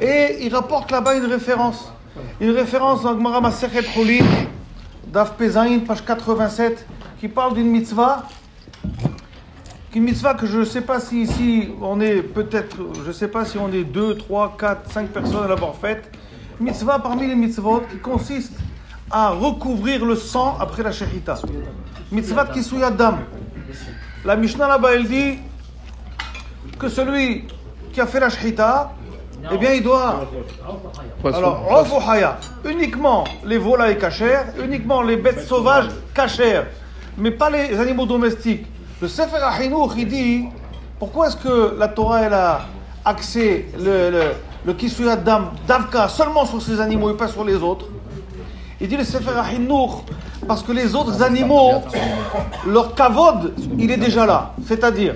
Et il rapporte là-bas une référence. Une référence dans Gemara Masechet Cholin, Daf Pezaïn, page 87, qui parle d'une mitzvah. Une mitzvah que je ne sais pas si ici on est peut-être, je ne sais pas si on est 2, 3, 4, 5 personnes à l'avoir faite. Mitzvah parmi les mitzvot qui consiste à recouvrir le sang après la shechita. Mitzvah de dam. La Mishnah là-bas elle dit que celui qui a fait la shechita, eh bien il doit. Alors, Haya, uniquement les volailles cachères, uniquement les bêtes sauvages cachères, mais pas les animaux domestiques. Le Sefer Ahinour, il dit pourquoi est-ce que la Torah a axé le, le, le Kisuyat Dam, Davka, seulement sur ces animaux et pas sur les autres? Il dit le Sefer Ahinour parce que les autres animaux, leur kavod, il est déjà là. C'est-à-dire,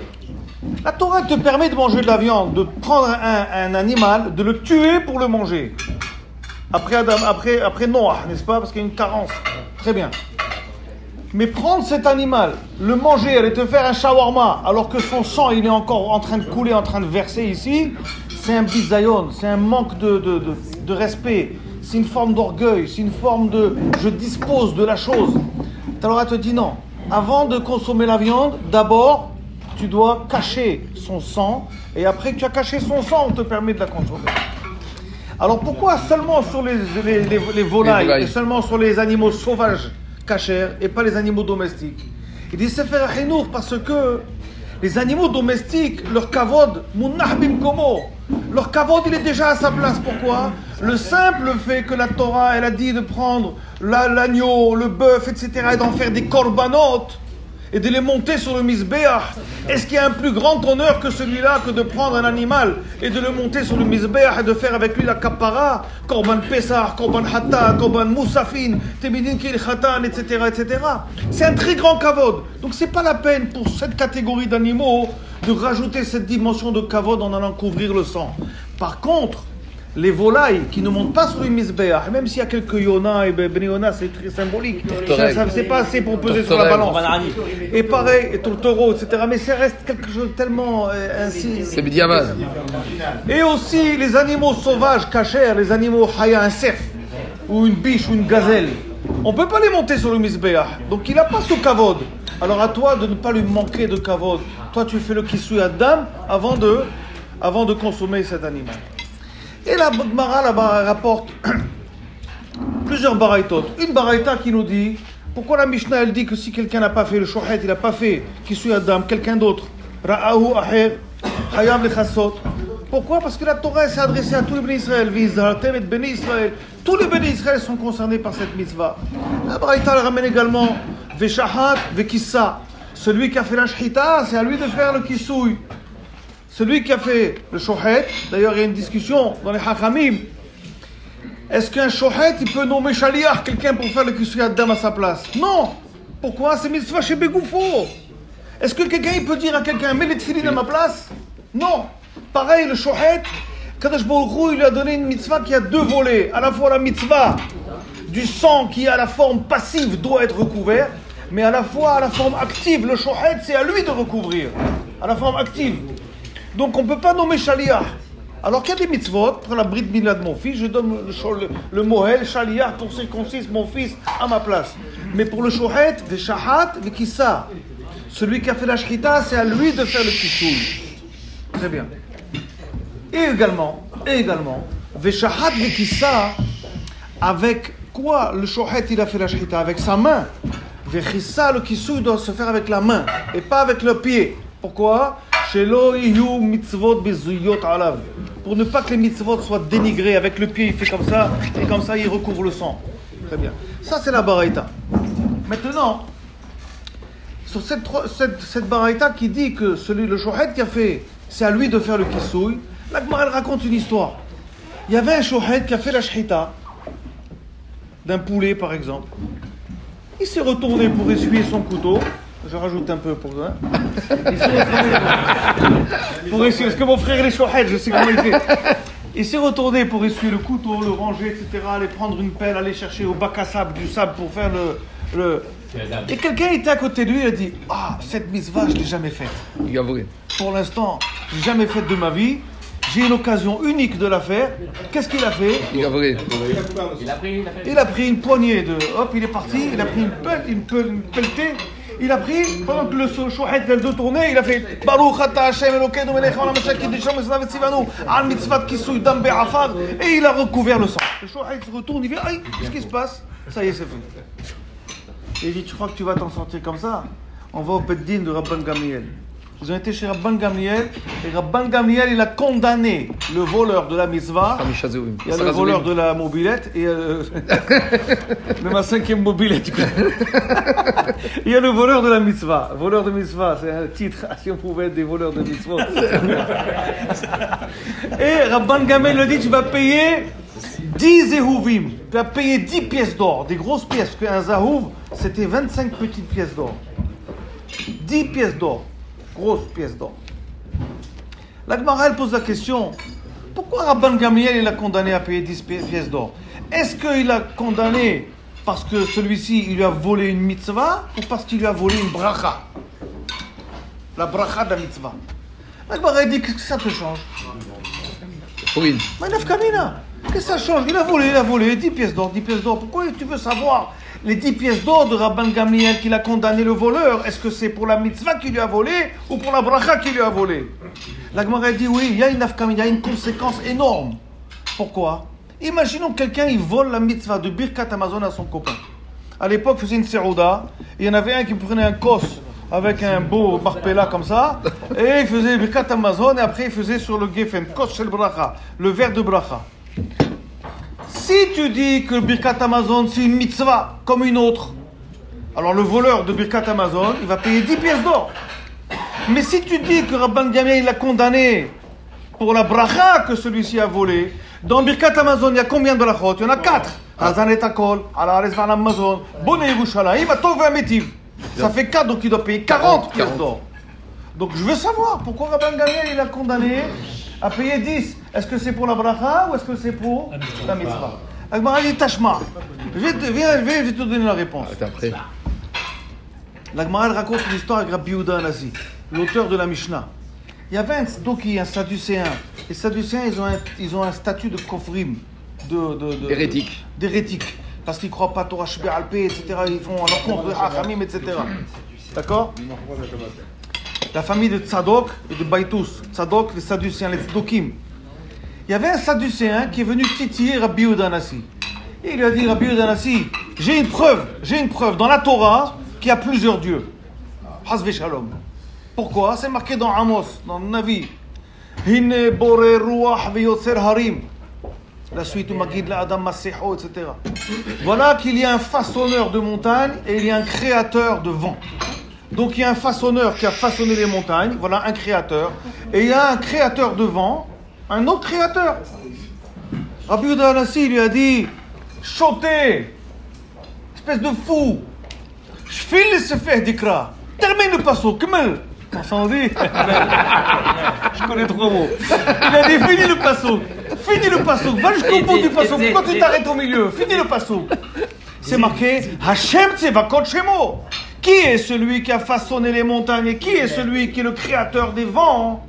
la Torah te permet de manger de la viande, de prendre un, un animal, de le tuer pour le manger. Après Adam, après, après Noah, n'est-ce pas? Parce qu'il y a une carence. Très bien. Mais prendre cet animal, le manger, aller te faire un shawarma, alors que son sang, il est encore en train de couler, en train de verser ici, c'est un bisayon, c'est un manque de, de, de, de respect, c'est une forme d'orgueil, c'est une forme de je dispose de la chose. Elle te dit non. Avant de consommer la viande, d'abord, tu dois cacher son sang, et après que tu as caché son sang, on te permet de la consommer. Alors pourquoi seulement sur les, les, les, les volailles, volailles. et seulement sur les animaux sauvages? Cachers et pas les animaux domestiques Il dit faire Hinour parce que les animaux domestiques, leur kavod, komo, leur kavod il est déjà à sa place. Pourquoi? Le simple fait que la Torah elle a dit de prendre la- l'agneau, le bœuf, etc. et d'en faire des korbanot et de les monter sur le misbéach. Est-ce qu'il y a un plus grand honneur que celui-là que de prendre un animal et de le monter sur le misbéach et de faire avec lui la kapara, korban pesach, korban hatta, korban moussafin, temidin kil khatan, etc., etc. C'est un très grand kavod. Donc c'est pas la peine pour cette catégorie d'animaux de rajouter cette dimension de kavod en allant couvrir le sang. Par contre, les volailles qui ne montent pas sur le misbéach, même s'il y a quelques yona et ben ben yona, c'est très symbolique. C'est pas assez pour peser sur la balance. Et pareil, et tourtereau, etc. Mais ça reste quelque chose de tellement euh, ainsi. C'est. Et aussi les animaux sauvages cachers, les animaux haya, un cerf, ou une biche, ou une gazelle. On peut pas les monter sur le misbéach. Donc il n'a pas ce kavod. Alors à toi de ne pas lui manquer de kavod. Toi tu fais le kisui adam avant de, avant de consommer cet animal. Et la Gemara là-bas rapporte plusieurs baraïtot. Une baraïta qui nous dit pourquoi la Mishnah elle dit que si quelqu'un n'a pas fait le shohet, il n'a pas fait kisui adam, quelqu'un d'autre, ra'ahu aher, hayav lechassot. Pourquoi? Parce que la Torah s'est adressée à tous les bénis Israël. Et Israël. Tous les bénis Israël sont concernés par cette mitzvah. La Baraïta ramène également Veshahat, Vekissa. Celui qui a fait la shchita, c'est à lui de faire le kisouy. Celui qui a fait le shohet, d'ailleurs il y a une discussion dans les hachamim. Est-ce qu'un shohet, il peut nommer shaliach, quelqu'un pour faire le kisouy adam à sa place? Non Pourquoi? C'est mitzvah chez Begoufo. Est-ce que quelqu'un il peut dire à quelqu'un mets les tefillin à ma place? Non. Pareil, le shohet, Kadosh Baruch il lui a donné une mitzvah qui a deux volets. À la fois la mitzvah du sang qui a la forme passive doit être recouvert, mais à la fois à la forme active. Le shohet, c'est à lui de recouvrir. À la forme active. Donc on ne peut pas nommer shaliach. Alors qu'il y a des mitzvot, pour la bride mila de mon fils, je donne le, le, le mohel, pour circoncise mon fils à ma place. Mais pour le shohet, veshahat, vekissa. Celui qui a fait la shchita, c'est à lui de faire le kissoul. Très bien. Et également, et également, vekissa, avec quoi le shohet il a fait la shchita Avec sa main. Vechissa, le kissou doit se faire avec la main et pas avec le pied. Pourquoi? Pour ne pas que les mitzvot soient dénigrés. Avec le pied, il fait comme ça, et comme ça, il recouvre le sang. Très bien. Ça, c'est la baraita. Maintenant, sur cette, cette, baraita qui dit que celui, le shohet qui a fait, c'est à lui de faire le kisouille, la elle raconte une histoire. Il y avait un shohet qui a fait la shhita d'un poulet, par exemple. Il s'est retourné pour essuyer son couteau. Je rajoute un peu pour ça. Il s'est retourné pour, essuyer. Parce que mon frère, shohet, je sais comment il fait. Il s'est retourné pour essuyer le couteau, le ranger, etc. Aller prendre une pelle, aller chercher au bac à sable du sable pour faire le. le... Et quelqu'un était à côté de lui, il a dit Ah, cette mitzvah, je ne l'ai jamais faite. Pour l'instant, je l'ai jamais faite de ma vie. J'ai une occasion unique de la faire. Qu'est-ce qu'il a fait? Il a avoué. il a pris une poignée de. Hop, il est parti, il a pris une pelle, une, pelle, une pelletée. Il a pris, pendant que le chouhet vient de tourner, il a fait Baruch ata Hashem Elokeinu melech haolam asher kiddushanu mitzvah vetzivanu al mitzvat kisui dam be'afar et il a recouvert le sang. Le chouhet se retourne, il dit Aïe, qu'est-ce qui se passe? Ça y est, c'est fait. Et il Tu crois que tu vas t'en sortir comme ça? On va au Beddin de Rabban Gamliel. Ils ont été chez Rabban Gamliel et Rabban Gamliel il a condamné le voleur de la mitzvah il y a le voleur de la mobilette et euh, de ma cinquième mobilette. Il y a le voleur de la mitzvah. Voleur de mitzvah, c'est un titre. Si on pouvait être des voleurs de mitzvah. Et Rabban Gamel le dit, tu vas payer 10 zéhouvim. Tu vas payer 10 pièces d'or, des grosses pièces. Parce qu'un zahouv, c'était 25 petites pièces d'or. 10 pièces d'or, grosses pièces d'or. La Gemara, elle pose la question pourquoi Rabban Gamliel il a condamné à payer 10 pi- pièces d'or? Est-ce qu'il a condamné parce que celui-ci il lui a volé une mitzvah ou parce qu'il lui a volé une bracha? La bracha de la mitzvah. La Gemara elle dit qu'est-ce que ça te change? Oui. Manaf Kamina Qu'est-ce que ça change? Il a volé, il a volé 10 pièces d'or, 10 pièces d'or. Pourquoi tu veux savoir les 10 pièces d'or de Rabban Gamliel qu'il a condamné le voleur Est-ce que c'est pour la mitzvah qu'il lui a volé ou pour la bracha qu'il lui a volé La Gemara dit oui, il y a une il y a une conséquence énorme. Pourquoi? Imaginons que quelqu'un il vole la mitzvah de Birkat Amazon à son copain. À l'époque, il faisait une serouda, il y en avait un qui prenait un kos avec un beau marpella comme ça, et il faisait Birkat Amazon, et après il faisait sur le geffen, kos shel bracha, le verre de bracha. Si tu dis que Birkat Amazon c'est une mitzvah comme une autre, alors le voleur de Birkat Amazon, il va payer 10 pièces d'or. Mais si tu dis que Rabban Gamliel il l'a condamné pour la bracha que celui-ci a volé, dans Birkat Amazon, il y a combien de brachot Il y en a 4. Hazan et Akol, Ala Ares Van Amazon. Ça fait 4, donc il doit payer 40 pièces 40. d'or. Donc je veux savoir pourquoi Rabban Gamliel il a condamné à payer 10. Est-ce que c'est pour la bracha ou est-ce que c'est pour la mitzvah Agmara dit Tashma. Je vais te- Viens, viens, je vais te donner la réponse. Après. La Gemara elle raconte une histoire avec Rabbi Yehuda Nazi, l'auteur de la Mishnah. Il y avait un Tzdoki, un Sadducéen. Les Sadducéens, ils ont un, ils ont un statut de kofrim, de, de, de- Hérétique. d'hérétique. Parce qu'ils ne croient pas Torah Shber Alpé, etc. Ils font à l'encontre de Hachamim, etc. D'accord? La famille de Tzadok et de Baitous. Tzadok, les Sadducéens, les Tzdokim. Il y avait un Sadducéen qui est venu titiller Rabbi Yehuda Nassi. Et il lui a dit, Rabbi Yehuda Nassi, j'ai une preuve, j'ai une preuve dans la Torah qu'il y a plusieurs dieux. Hazve Shalom. Pourquoi? C'est marqué dans Amos, dans Navi. Hine bore ruach veyotzer harim. La suite où Magid la Adam etc. Voilà qu'il y a un façonneur de montagnes et il y a un créateur de vent. Donc il y a un façonneur qui a façonné les montagnes, voilà un créateur. Et il y a un créateur de vent, un autre créateur. Rabbi Yehuda Anassi lui a dit Chantez Espèce de fou. Je file le sefer d'Ikra. Termine le passo, Kmel. On dit. Je connais trop mots. Il a dit Finis le passo. Finis le passo. Va jusqu'au bout du passo. Pourquoi tu t'arrêtes au milieu Finis le passo. C'est marqué Hashem Tsevakot Shemo Qui est celui qui a façonné les montagnes et qui est celui qui est le créateur des vents?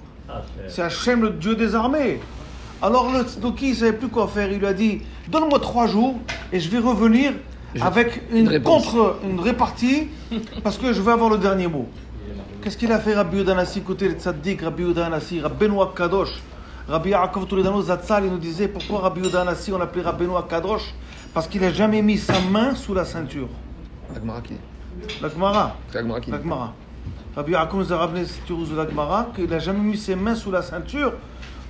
C'est Hachem, le Dieu des armées. Alors le Tzdoki, il ne savait plus quoi faire. Il lui a dit Donne-moi trois jours et je vais revenir avec une, contre, une répartie parce que je veux avoir le dernier mot. Qu'est-ce qu'il a fait Rabbi Udanassi côté le Tzaddik, Rabbi Udanassi, Rabbeinu Kadosh Rabbi Yaakov Toledano Zatzal, il nous disait pourquoi Rabbi Udanassi on l'appelait Rabbeinu Kadosh Parce qu'il n'a jamais mis sa main sous la ceinture. La Gemara qui La Gemara. C'est la Gemara qui La Gemara. Rabbi Yaakov nous a cette de la Gemara qu'il n'a jamais mis ses mains sous la ceinture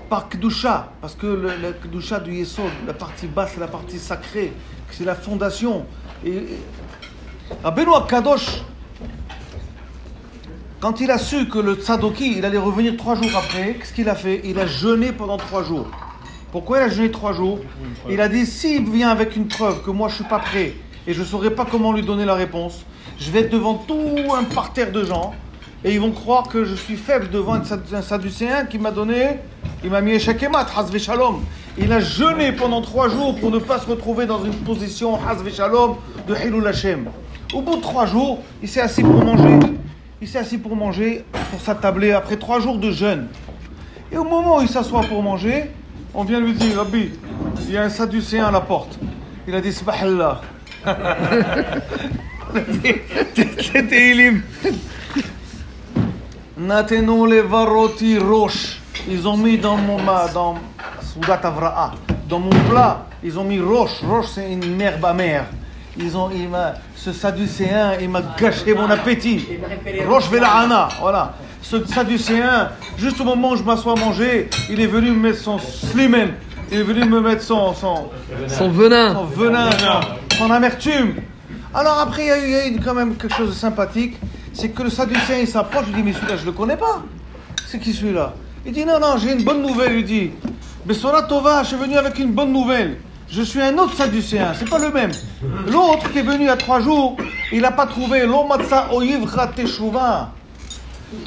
par Kedusha, parce que le, le Kedusha du Yesod, la partie basse, c'est la partie sacrée, c'est la fondation. Et, et Rabbeinu Kadosh, quand il a su que le Tsadoki, il allait revenir trois jours après, qu'est-ce qu'il a fait? Il a jeûné pendant trois jours. Pourquoi il a jeûné trois jours? Il a dit, s'il vient avec une preuve que moi je ne suis pas prêt et je ne saurais pas comment lui donner la réponse, je vais être devant tout un parterre de gens et ils vont croire que je suis faible devant un, sad- un Sadducéen qui m'a donné, il m'a mis échec et mat, Hazve Shalom. Il a jeûné pendant trois jours pour ne pas se retrouver dans une position Hazve Shalom de Hilul Hashem. Au bout de trois jours, il s'est assis pour manger. Il s'est assis pour manger, pour s'attabler après trois jours de jeûne. Et au moment où il s'assoit pour manger, on vient lui dire, Rabbi, il y a un Sadducéen à la porte. Il a dit, Subhanallah. Varoti roche. Ils ont mis dans mon dans Soudat Avra'a, dans mon plat, ils ont mis roche. Roche, c'est une herbe amère. Ils ont, il ce sadducéen, il m'a gâché mon appétit. Roche Velahana, voilà. Ce sadducéen, juste au moment où je m'assois à manger, il est venu me mettre son slimen. Il est venu me mettre son, son, Son venin. son venin, son, son amertume. Alors après, il y a eu, quand même quelque chose de sympathique. C'est que le Sadducéen, il s'approche, il dit, mais celui-là, je ne le connais pas. C'est qui celui-là? Il dit, non, non, j'ai une bonne nouvelle, il dit. Bessora Tova, je suis venu avec une bonne nouvelle. Je suis un autre Sadducéen, c'est pas le même. L'autre qui est venu il y a trois jours, il n'a pas trouvé l'Omatsa Oyivra Teshuva.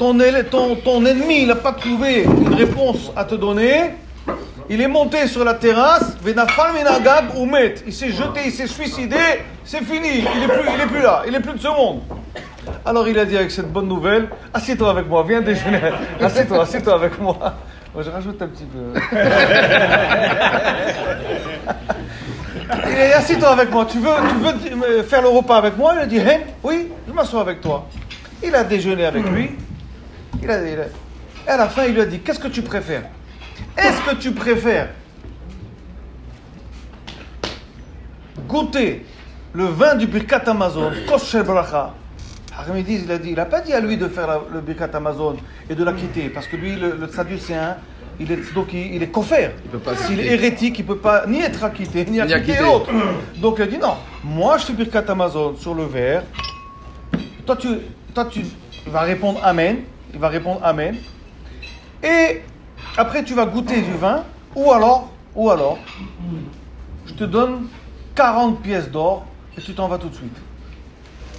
Ton, ton, ton ennemi, il n'a pas trouvé une réponse à te donner. Il est monté sur la terrasse. Il s'est jeté, il s'est suicidé, c'est fini. Il n'est plus, il est plus là, il n'est plus de ce monde. Alors il a dit avec cette bonne nouvelle, assieds-toi avec moi, viens déjeuner. Assieds-toi, assieds-toi avec moi. Moi je rajoute un petit peu. Il a dit, assieds-toi avec moi, tu veux, tu veux faire le repas avec moi? Il a dit, hein, oui, je m'assois avec toi. Il a déjeuné avec lui. Il a, il a- et à la fin, il lui a dit, qu'est-ce que tu préfères? Est-ce que tu préfères goûter le vin du Birkat Amazon, Kosher Bracha il a dit, il n'a pas dit à lui de faire la- le Birkat Amazon et de la quitter, parce que lui, le, le Sadducéen, il est tzdoki, il est kofer. peut pas S'il est hérétique, il ne peut pas ni être acquitté, ni Ni acquitter l'autre. Donc il a dit, non, moi je fais Birkat Amazon sur le verre, toi tu, toi tu vas répondre Amen, il va répondre Amen, et après tu vas goûter du vin, ou alors, ou alors, je te donne 40 pièces d'or et tu t'en vas tout de suite.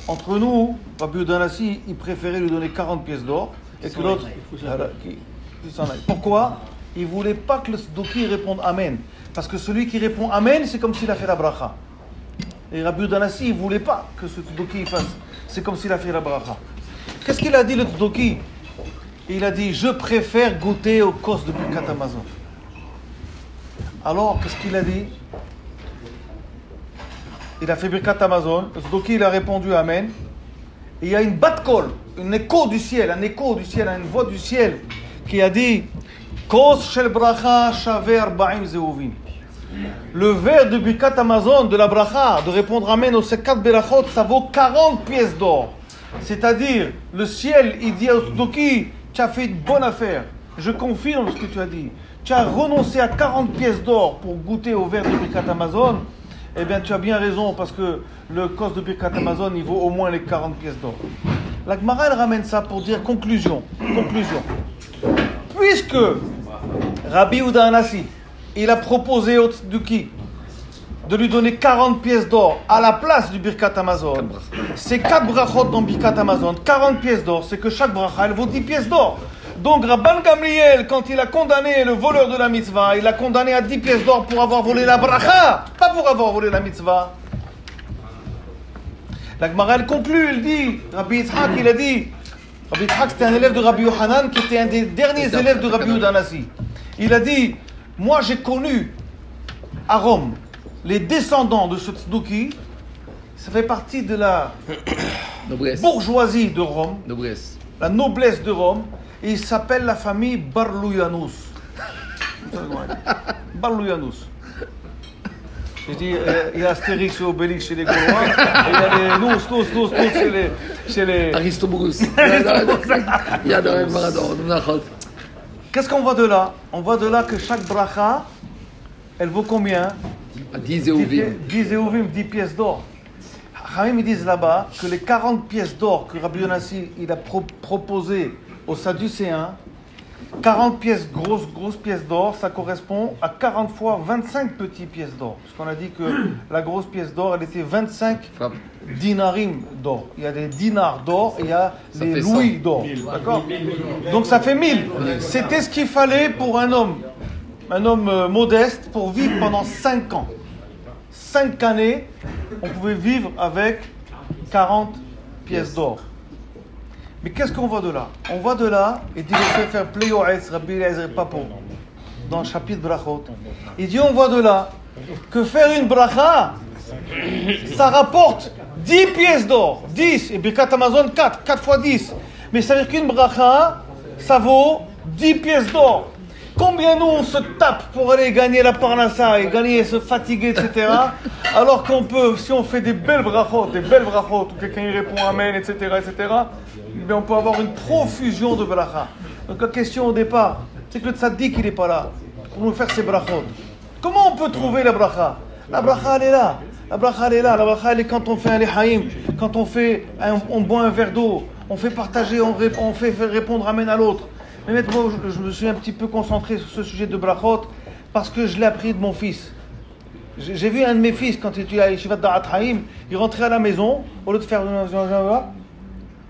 Entre nous, Rabbi Udanassi, il préférait lui donner 40 pièces d'or et que l'autre, s'en aille. Pourquoi? Il voulait pas que le Sdoki réponde Amen. Parce que celui qui répond Amen, c'est comme s'il a fait la bracha. Et Rabbi Udanassi, il voulait pas que ce Tdoki fasse. C'est comme s'il a fait la bracha. Qu'est-ce qu'il a dit le Tdoki Il a dit Je préfère goûter au cos de Birkat Amazon. Alors, qu'est-ce qu'il a dit? Il a fait Birkat Amazon. Le Tdoki, il a répondu Amen. Il y a une batte-colle, un écho du ciel, un écho du ciel, une voix du ciel qui a dit shel bracha. Le verre de Birkat Amazon, de la bracha, de répondre Amen aux 4 berachot, ça vaut 40 pièces d'or. C'est-à-dire, le ciel, il dit au Tzdoki, tu as fait une bonne affaire. Je confirme ce que tu as dit. Tu as renoncé à 40 pièces d'or pour goûter au verre de Birkat Amazon. Eh bien, tu as bien raison, parce que le cost de Birkat Amazon, il vaut au moins les 40 pièces d'or. La Gemara, elle ramène ça pour dire conclusion. Conclusion. Puisque Rabbi Ouda Anassi, il a proposé au Tzduki de lui donner 40 pièces d'or à la place du Birkat Amazon. C'est 4 brachot dans Birkat Amazon, 40 pièces d'or, c'est que chaque bracha, elle vaut 10 pièces d'or. Donc Rabban Gamliel, quand il a condamné le voleur de la mitzvah, il l'a condamné à 10 pièces d'or pour avoir volé la bracha, pas pour avoir volé la mitzvah. La Gemara, elle conclut, elle dit, Rabbi Yitzhak, il a dit, Rabbi Yitzhak, c'était un élève de Rabbi Yohanan qui était un des derniers élèves de Rabbi Udanasi. Il a dit, moi j'ai connu à Rome les descendants de ce tzduki, ça fait partie de la Noblesse. bourgeoisie de Rome, Noblesse. la noblesse de Rome, et il s'appelle la famille Barlouyanous. Barlouyanous. J'ai dit, euh, il y a Astérix et Obélix chez les Gaulois, et il y a les nous, tous, tous, tous chez les, chez les. Il y a. Qu'est-ce qu'on voit de là? On voit de là que chaque bracha, elle vaut combien? 10 10 Euvim. 10 Euvim, 10 pièces d'or. Hamim, ils disent là-bas que les 40 pièces d'or que Rabbi Yonassi il a pro- proposé aux Sadducéens, 40 pièces, grosses, grosses pièces d'or, ça correspond à 40 fois 25 petites pièces d'or. Parce qu'on a dit que la grosse pièce d'or, elle était 25 Frappe. dinarim d'or. Il y a des dinars d'or et il y a Ça des louis d'or. D'accord? Donc ça fait 1000. C'était ce qu'il fallait pour un homme, un homme euh, modeste, pour vivre pendant 5 ans. 5 années, on pouvait vivre avec 40 pièces d'or. Mais qu'est-ce qu'on voit de là? On voit de là, et dit le Sefer Pleyoetz, Rabbi Papo, dans le chapitre Brachot, il dit on voit de là que faire une bracha, ça rapporte 10 pièces d'or, 10, et Birkat Amazon 4, 4 fois 10. Mais ça veut dire qu'une bracha, ça vaut 10 pièces d'or. Combien nous on se tape pour aller gagner la parnassa et gagner, se fatiguer, etc. Alors qu'on peut, si on fait des belles brachot, des belles brachot, où quelqu'un y répond Amen, etc., etc., on peut avoir une profusion de bracha. Donc la question au départ, c'est que le tzaddik il n'est pas là pour nous faire ses brachot. Comment on peut trouver la bracha? La bracha elle est là. La bracha elle est là. La bracha elle est quand on fait un lehaïm, quand on fait, on boit un verre d'eau, on fait partager, on, fait répondre amen à l'autre. Mais maintenant, je, me suis un petit peu concentré sur ce sujet de brachot parce que je l'ai appris de mon fils. J'ai vu un de mes fils quand il était à Yeshivat Da'at Haïm, il rentrait à la maison, au lieu de faire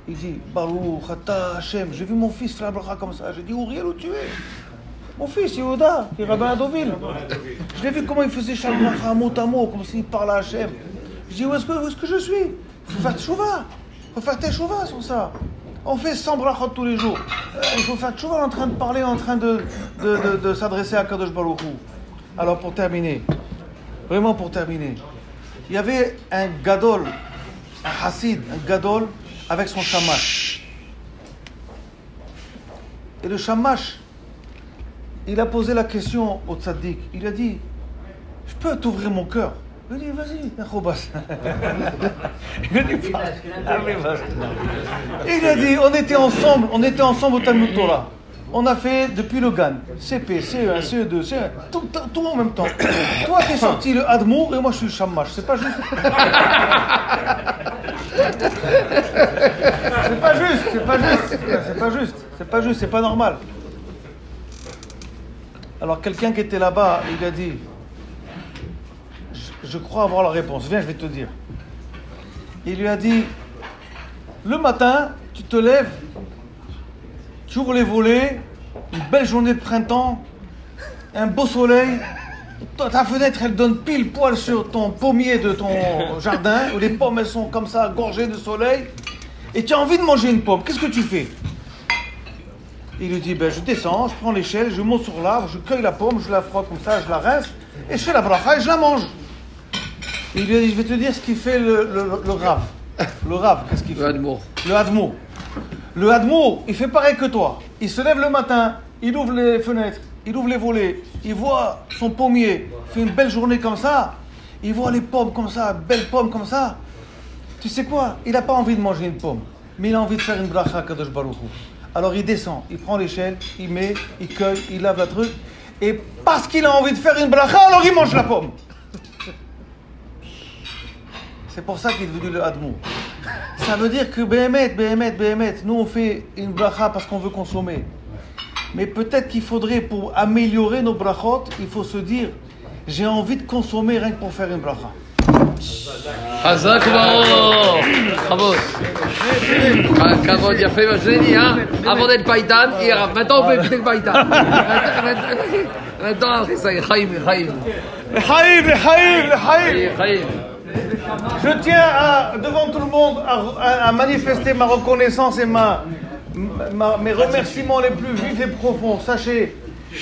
il dit Baruch Ata Hashem. J'ai vu mon fils faire la bracha comme ça. J'ai dit Uriel, où tu es? Mon fils, Yehuda, qui est rabbin à Deauville. Je l'ai vu comment il faisait chaque bracha mot à mot, comme s'il parlait à Hachem. Je dis où est-ce que, je suis? Il faut faire tchouva. Il faut faire tchouva sur ça. On fait 100 brachot tous les jours. Euh, il faut faire tchouva en train de parler, en train de, s'adresser à Kadosh Baruch. Alors pour terminer, vraiment pour terminer, il y avait un gadol, un hassid, un gadol avec son shamash. Et le shamash, il a posé la question au tzaddik. Il a dit, je peux t'ouvrir mon cœur Il a dit, vas-y, pas. Ah. Il a dit, on était ensemble, on était ensemble au Talmud Torah. On a fait depuis le GAN, CP, CE1, CE2, CE1, tout, tout- tout en même temps. Toi, t'es sorti le Admour et moi, je suis le Shamash. C'est pas juste. C'est pas juste, c'est pas juste, c'est pas juste, c'est pas juste, c'est pas normal. Alors quelqu'un qui était là-bas, il a dit, je, crois avoir la réponse, viens, je vais te dire. Il lui a dit, le matin, tu te lèves, tu ouvres les volets, une belle journée de printemps, un beau soleil, ta ta fenêtre elle donne pile poil sur ton pommier de ton jardin, où les pommes elles sont comme ça, gorgées de soleil, et tu as envie de manger une pomme, qu'est-ce que tu fais? Il lui dit, ben, je descends, je prends l'échelle, je monte sur l'arbre, je cueille la pomme, je la frotte comme ça, je la rince, et je fais la bracha et je la mange. Il lui a dit, je vais te dire ce qu'il fait le, le, le rave. Le rave, qu'est-ce qu'il Le fait Admour. le Hadmour. Le Hadmour, il fait pareil que toi. Il se lève le matin, il ouvre les fenêtres, il ouvre les volets, il voit son pommier, il fait une belle journée comme ça, il voit les pommes comme ça, belles pommes comme ça. Tu sais quoi? Il n'a pas envie de manger une pomme, mais il a envie de faire une bracha à Kadosh Baruch Hu. Alors il descend, il prend l'échelle, il met, il cueille, il lave la truc, et parce qu'il a envie de faire une bracha, alors il mange la pomme. C'est pour ça qu'il est devenu le Hadmour. Ça veut dire que Béhémet, Béhémet, Béhémet, nous on fait une bracha parce qu'on veut consommer. Mais peut-être qu'il faudrait, pour améliorer nos brachot, il faut se dire j'ai envie de consommer rien que pour faire une bracha. חזק וברוך. בכבוד. כבוד יפה מה שאני dit, hein. Avant d'être païtan, hier, maintenant on peut écouter le je tiens devant tout le monde à, manifester ma reconnaissance et mes remerciements les plus vifs et profonds. Sachez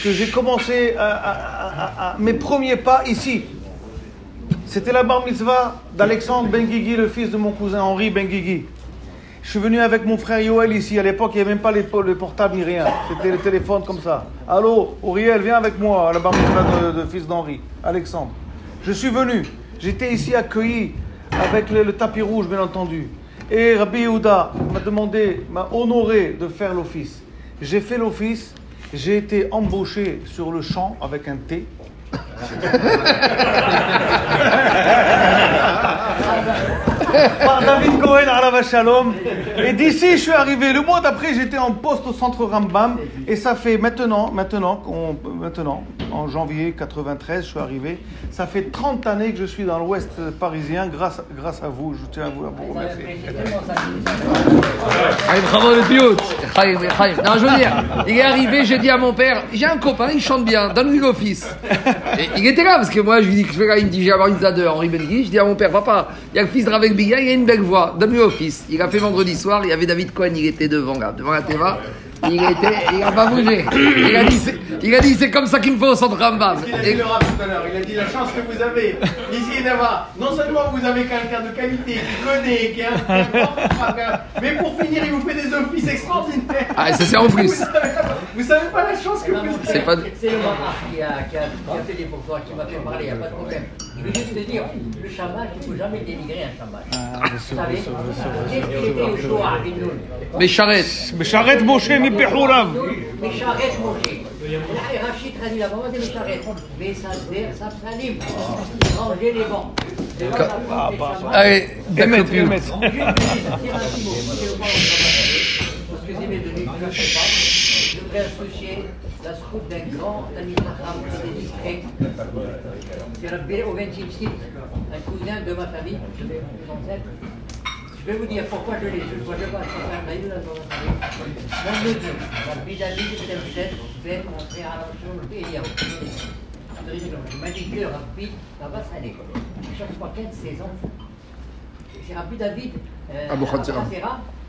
que j'ai commencé mes premiers pas ici. C'était la bar mitzvah d'Alexandre Benguigui, le fils de mon cousin Henri Benguigui. Je suis venu avec mon frère Yoel ici. À l'époque, il n'y avait même pas les, po- les portables ni rien. C'était le téléphone comme ça. Allô, Auriel, viens avec moi à la bar mitzvah de fils d'Henri, Alexandre. Je suis venu. J'étais ici accueilli avec le, le tapis rouge, bien entendu. Et Rabbi Yehuda m'a demandé, m'a honoré de faire l'office. J'ai fait l'office, j'ai été embauché sur le champ avec un T. par David Cohen à Shalom. Et d'ici, je suis arrivé. Le mois d'après, j'étais en poste au centre Rambam. Et ça fait maintenant, maintenant, maintenant, en janvier 93, je suis arrivé. Ça fait 30 années que je suis dans l'ouest parisien grâce, grâce à vous. Je tiens à vous, à vous remercier. Bravo le. Non, je veux dire, il est arrivé, j'ai dit à mon père, j'ai un copain, il chante bien, donne-lui l'office. Et il était là, parce que moi, je lui dis que je fais là, il me dit, avoir une de Henri Benguy. Je dis à mon père, papa, il y a le fils de Ravek Il a une belle voix, donne-lui l'office. Il a fait vendredi soir, il y avait David Cohen, il était devant, là, devant la Teva. Il était, il a pas bougé. Il a dit, c'est, il a dit, c'est comme ça qu'il me faut au centre Rambam. Il a dit Et- le rap tout à l'heure, il a dit la chance que vous avez ici d'avoir, non seulement vous avez quelqu'un de qualité, qui connaît, qui est un mais pour finir, il vous fait des offices extraordinaires. Ah, et ça, c'est en plus. Vous savez, vous savez pas la chance que vous avez. C'est pas, C'est le Marat qui a, qui, a, qui a fait des pourquoi, qui m'a fait parler, il n'y a pas de problème. Je veux juste te dire, le chamal, il ne faut jamais dénigrer un chamal. Vous savez, qu'est-ce qu'il était au Shoah à Binoun mais charrette. Moshe mi Pehourav. Mais charrette, mon chéri. Là, Rachid a dit la maman des charrettes. Mais ça se ça salim. Ranger les bancs. Prend les chamals. Allez, parce que c'est mes ne sais pas. Je voudrais associer la scoop d'un grand ami Raham, qui était discret. C'est Rabbi au 20e siècle, un cousin de ma famille, je vais vous en. Je vais vous dire pourquoi je l'ai. Je ne vois pas faire dans famille. Mon neveu, Temchet, fait à la chambre et a ça va s'aller. Chaque fois qu'un de ses enfants c'est Rabbi David euh. Khatsira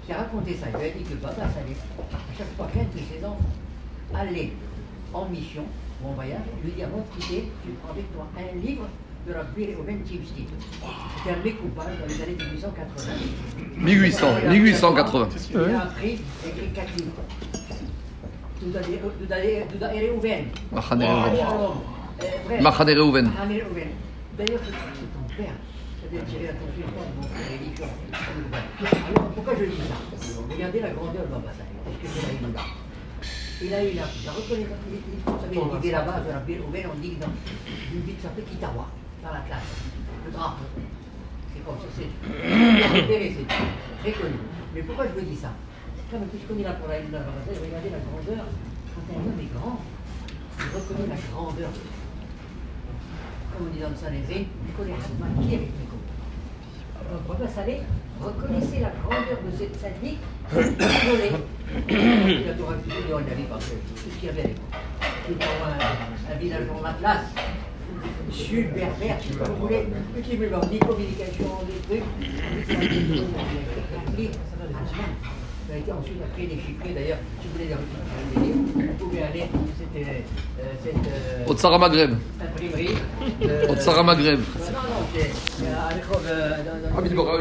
qui a raconté ça. Il avait dit que Baba Saleh, à chaque fois qu'un de ses enfants allait en mission ou en voyage, lui dit avant de quitter, tu prends avec toi un livre de Rabbi au 20e siècle. C'était un mécoupage dans les années 1880. 1800, 1880. Il a appris écrit quatre livres. Machane Reuven. Machane Reuven. D'ailleurs, c'est ton père. mon. Alors, pourquoi je dis ça? Regardez la grandeur de Baba Saleh. Qu'est-ce que c'est la Il a eu la, la reconnaissance. Vous savez, là-bas, de la Reuven, on dit que dans une ville qui s'appelle Kitawa, dans la classe. Le drapeau. C'est comme ça, c'est très connu. Mais pourquoi je vous dis ça? Comme je connais la pour la Saleh, regardez la grandeur. Quand un homme est grand, il reconnaît la grandeur. Comme on dit dans le connaît Hatman qui est Nico. Donc Baba Saleh reconnaissez la grandeur de cette syndic, isolée. Il a tout raconté en Italie parce que tout ce qu'il y avait à l'époque. C'était un, un village en Atlas, sud, berbère, si vous voulez, qui me leur ni communication, des trucs. Ça a été ensuite après déchiffré d'ailleurs, si vous voulez les livres, vous pouvez aller, c'était euh, cette euh, Maghreb. imprimerie. euh, Au Tsara Maghreb. non, non, c'est euh,